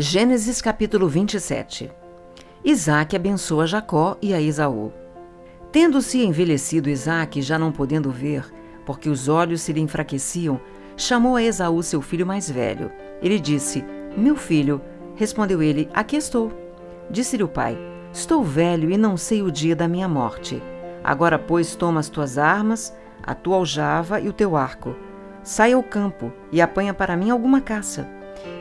Gênesis capítulo 27 Isaac abençoa Jacó e a Esaú. Tendo-se envelhecido Isaac, já não podendo ver, porque os olhos se lhe enfraqueciam, chamou a Esaú seu filho mais velho. Ele disse: Meu filho. Respondeu ele: Aqui estou. Disse-lhe o pai: Estou velho e não sei o dia da minha morte. Agora, pois, toma as tuas armas, a tua aljava e o teu arco. Sai ao campo e apanha para mim alguma caça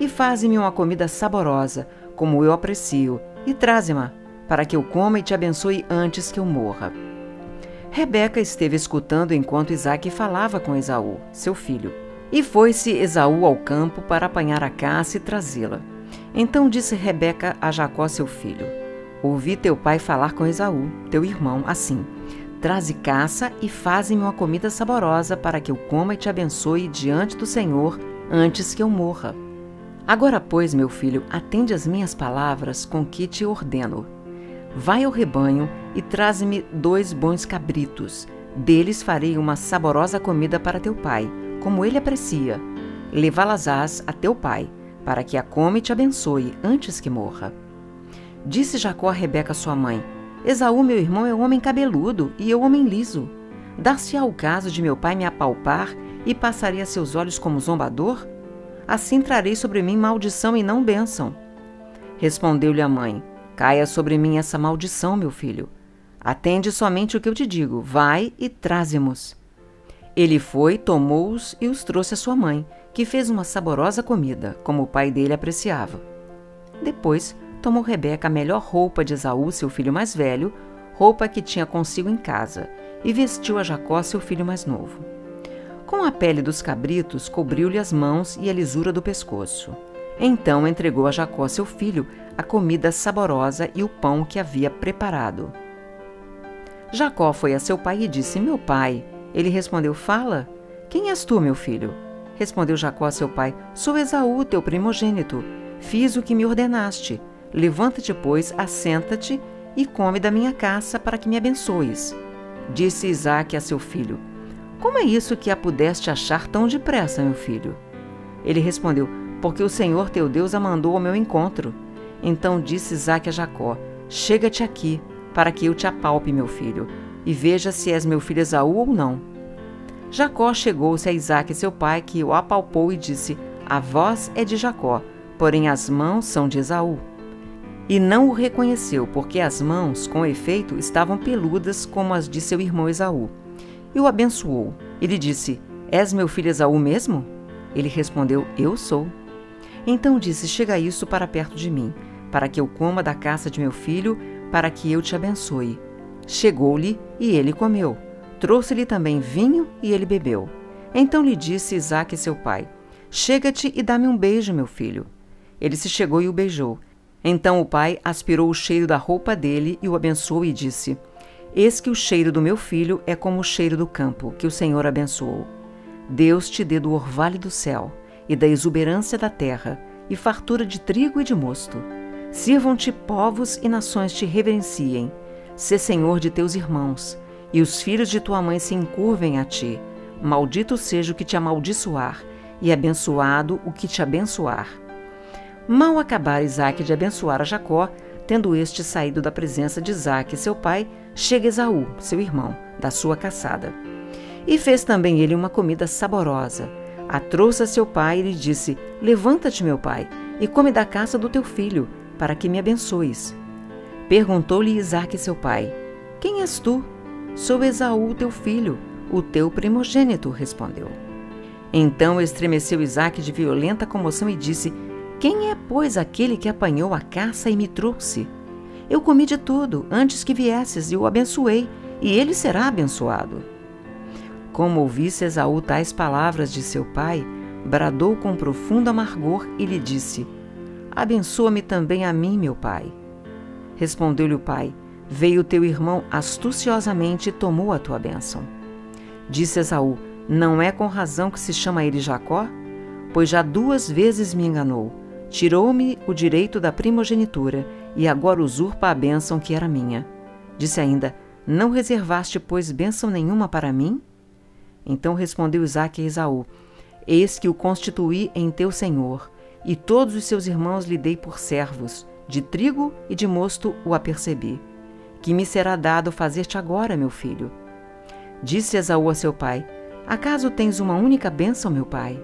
e faze-me uma comida saborosa, como eu aprecio, e traze-ma, para que eu coma e te abençoe antes que eu morra. Rebeca esteve escutando enquanto Isaque falava com Esaú, seu filho. E foi-se Esaú ao campo para apanhar a caça e trazê-la. Então disse Rebeca a Jacó, seu filho: Ouvi teu pai falar com Esaú, teu irmão, assim: Traze caça e faze-me uma comida saborosa para que eu coma e te abençoe diante do Senhor antes que eu morra. Agora, pois, meu filho, atende às minhas palavras com que te ordeno. Vai ao rebanho e traze-me dois bons cabritos. Deles farei uma saborosa comida para teu pai, como ele aprecia. Levá-las-ás a teu pai, para que a come e te abençoe antes que morra. Disse Jacó a Rebeca, sua mãe: Esaú, meu irmão, é um homem cabeludo e eu homem liso. Dar-se-á o caso de meu pai me apalpar e passaria seus olhos como zombador? Assim trarei sobre mim maldição e não bênção. Respondeu-lhe a mãe: Caia sobre mim essa maldição, meu filho. Atende somente o que eu te digo. Vai e traze-mos. Ele foi, tomou-os e os trouxe à sua mãe, que fez uma saborosa comida, como o pai dele apreciava. Depois, tomou Rebeca a melhor roupa de Esaú, seu filho mais velho, roupa que tinha consigo em casa, e vestiu a Jacó, seu filho mais novo. Com a pele dos cabritos, cobriu-lhe as mãos e a lisura do pescoço. Então entregou a Jacó, seu filho, a comida saborosa e o pão que havia preparado. Jacó foi a seu pai e disse: Meu pai. Ele respondeu: Fala. Quem és tu, meu filho? Respondeu Jacó a seu pai: Sou Esaú, teu primogênito. Fiz o que me ordenaste. Levanta-te, pois, assenta-te e come da minha caça para que me abençoes. Disse Isaque a seu filho: como é isso que a pudeste achar tão depressa, meu filho? Ele respondeu: Porque o Senhor teu Deus a mandou ao meu encontro. Então disse Isaque a Jacó: Chega-te aqui, para que eu te apalpe, meu filho, e veja se és meu filho Esaú ou não. Jacó chegou-se a Isaque, seu pai, que o apalpou e disse: A voz é de Jacó, porém as mãos são de Esaú. E não o reconheceu, porque as mãos, com efeito, estavam peludas como as de seu irmão Esaú e o abençoou. Ele disse: És meu filho Esaú mesmo? Ele respondeu: Eu sou. Então disse: Chega isso para perto de mim, para que eu coma da caça de meu filho, para que eu te abençoe. Chegou-lhe e ele comeu. Trouxe-lhe também vinho e ele bebeu. Então lhe disse Isaque, seu pai: Chega-te e dá-me um beijo, meu filho. Ele se chegou e o beijou. Então o pai aspirou o cheiro da roupa dele e o abençoou e disse: Eis que o cheiro do meu filho é como o cheiro do campo, que o Senhor abençoou. Deus te dê do orvalho do céu, e da exuberância da terra, e fartura de trigo e de mosto. Sirvam-te povos e nações te reverenciem. Sê senhor de teus irmãos, e os filhos de tua mãe se encurvem a ti. Maldito seja o que te amaldiçoar, e abençoado o que te abençoar. Mal acabar Isaac de abençoar a Jacó, tendo este saído da presença de Isaac, seu pai, chega Esaú, seu irmão, da sua caçada. E fez também ele uma comida saborosa. A trouxe a seu pai e lhe disse: Levanta-te, meu pai, e come da caça do teu filho, para que me abençoes. Perguntou-lhe Isaque, seu pai: Quem és tu? Sou Esaú, teu filho, o teu primogênito, respondeu. Então estremeceu Isaque de violenta comoção e disse: Quem é, pois, aquele que apanhou a caça e me trouxe? Eu comi de tudo antes que viesses e o abençoei, e ele será abençoado. Como ouvisse Esaú tais palavras de seu pai, bradou com profundo amargor e lhe disse: Abençoa-me também a mim, meu pai. Respondeu-lhe o pai: Veio teu irmão astuciosamente e tomou a tua bênção. Disse Esaú: Não é com razão que se chama ele Jacó? Pois já duas vezes me enganou. Tirou-me o direito da primogenitura e agora usurpa a bênção que era minha. Disse ainda: Não reservaste, pois, bênção nenhuma para mim? Então respondeu Isaque a Esaú: Eis que o constituí em teu senhor, e todos os seus irmãos lhe dei por servos, de trigo e de mosto o apercebi. Que me será dado fazer-te agora, meu filho? Disse Esaú a seu pai: Acaso tens uma única bênção, meu pai?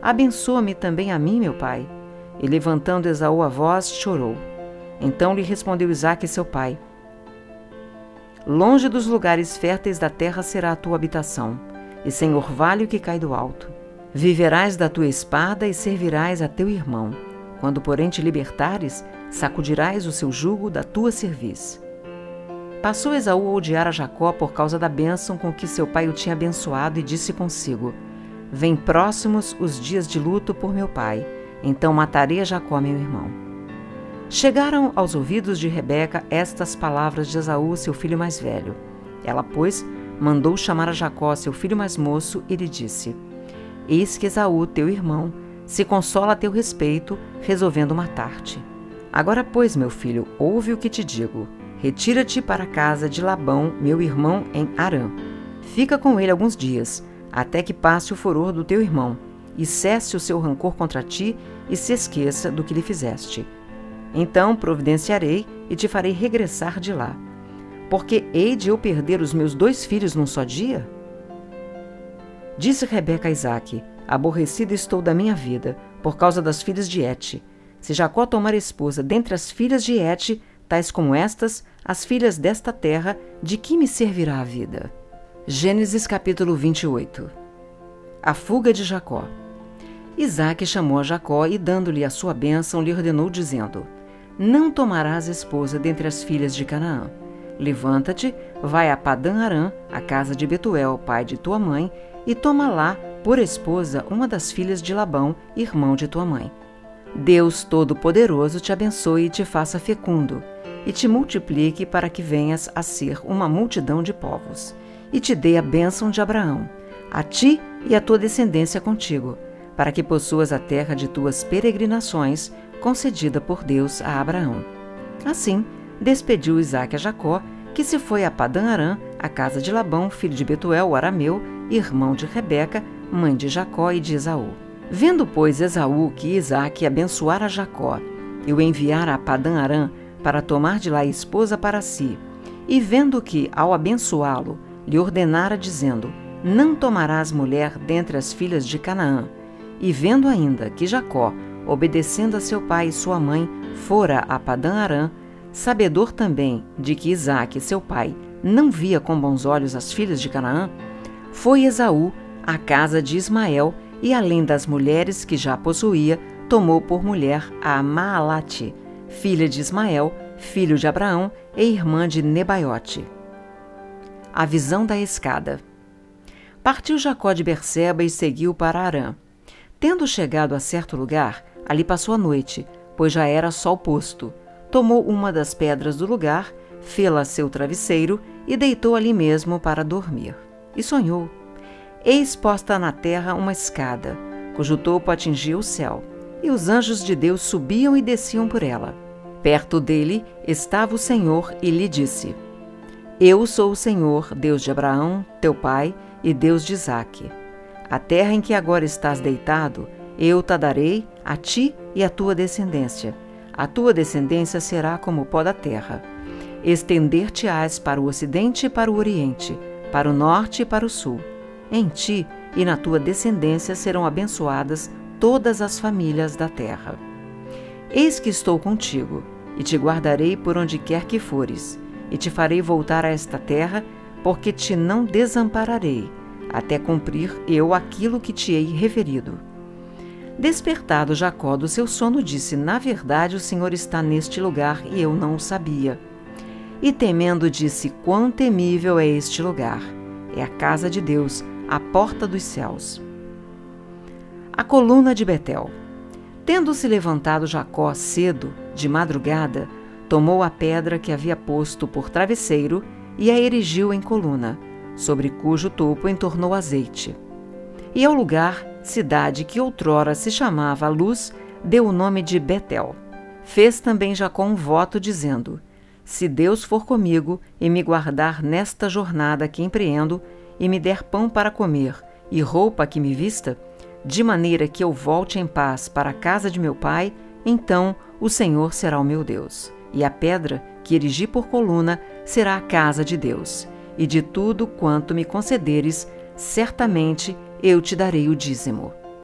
Abençoa-me também a mim, meu pai. E levantando Esaú a voz, chorou. Então lhe respondeu Isaque, seu pai: Longe dos lugares férteis da terra será a tua habitação, e sem orvalho que cai do alto. Viverás da tua espada e servirás a teu irmão. Quando, porém, te libertares, sacudirás o seu jugo da tua cerviz. Passou Esaú a odiar a Jacó por causa da bênção com que seu pai o tinha abençoado e disse consigo: Vem próximos os dias de luto por meu pai, então matarei Jacó, meu irmão. Chegaram aos ouvidos de Rebeca estas palavras de Esaú, seu filho mais velho. Ela, pois, mandou chamar a Jacó, seu filho mais moço, e lhe disse: Eis que Esaú, teu irmão, se consola a teu respeito, resolvendo matar-te. Agora, pois, meu filho, ouve o que te digo. Retira-te para a casa de Labão, meu irmão, em Arã. Fica com ele alguns dias, até que passe o furor do teu irmão, e cesse o seu rancor contra ti, e se esqueça do que lhe fizeste. Então providenciarei e te farei regressar de lá. Porque hei de eu perder os meus dois filhos num só dia? Disse Rebeca a Isaque: Aborrecida estou da minha vida, por causa das filhas de Et. Se Jacó tomar esposa dentre as filhas de Et, tais como estas, as filhas desta terra, de que me servirá a vida? Gênesis capítulo 28 A fuga de Jacó Isaac chamou a Jacó e, dando-lhe a sua bênção, lhe ordenou, dizendo: Não tomarás esposa dentre as filhas de Canaã. Levanta-te, vai a Padã Arã, a casa de Betuel, pai de tua mãe, e toma lá por esposa uma das filhas de Labão, irmão de tua mãe. Deus Todo-Poderoso te abençoe e te faça fecundo e te multiplique para que venhas a ser uma multidão de povos, e te dê a bênção de Abraão, a ti e a tua descendência contigo, para que possuas a terra de tuas peregrinações, concedida por Deus a Abraão. Assim, despediu Isaque a Jacó, que se foi a Padã Arã, a casa de Labão, filho de Betuel, o arameu, irmão de Rebeca, mãe de Jacó e de Esaú. Vendo, pois, Esaú que Isaque abençoara Jacó e o enviara a Padã Arã para tomar de lá esposa para si, e vendo que, ao abençoá-lo, lhe ordenara, dizendo: Não tomarás mulher dentre as filhas de Canaã, e vendo ainda que Jacó, obedecendo a seu pai e sua mãe, fora a Padã Arã, sabedor também de que Isaque, seu pai, não via com bons olhos as filhas de Canaã, foi Esaú à casa de Ismael e, além das mulheres que já possuía, tomou por mulher a Maalate, filha de Ismael, filho de Abraão e irmã de Nebaiote. A visão da escada. Partiu Jacó de Berseba e seguiu para Arã. Tendo chegado a certo lugar, ali passou a noite, pois já era sol posto. Tomou uma das pedras do lugar, fê-la seu travesseiro e deitou ali mesmo para dormir. E sonhou. Eis posta na terra uma escada, cujo topo atingia o céu e os anjos de Deus subiam e desciam por ela. Perto dele estava o Senhor e lhe disse: Eu sou o Senhor, Deus de Abraão, teu pai, e Deus de Isaque. A terra em que agora estás deitado, eu te darei a ti e à tua descendência. A tua descendência será como o pó da terra. Estender-te-ás para o ocidente e para o oriente, para o norte e para o sul. Em ti e na tua descendência serão abençoadas todas as famílias da terra. Eis que estou contigo, e te guardarei por onde quer que fores, e te farei voltar a esta terra, porque te não desampararei, até cumprir eu aquilo que te hei referido. Despertado Jacó do seu sono, disse: Na verdade, o Senhor está neste lugar e eu não o sabia. E temendo, disse: Quão temível é este lugar! É a casa de Deus, a porta dos céus. A coluna de Betel. Tendo-se levantado Jacó cedo, de madrugada, tomou a pedra que havia posto por travesseiro e a erigiu em coluna, sobre cujo topo entornou azeite. E ao lugar, cidade que outrora se chamava Luz, deu o nome de Betel. Fez também Jacó um voto, dizendo: Se Deus for comigo e me guardar nesta jornada que empreendo, e me der pão para comer e roupa que me vista, de maneira que eu volte em paz para a casa de meu pai, então o Senhor será o meu Deus, e a pedra que erigi por coluna será a casa de Deus e de tudo quanto me concederes, certamente eu te darei o dízimo.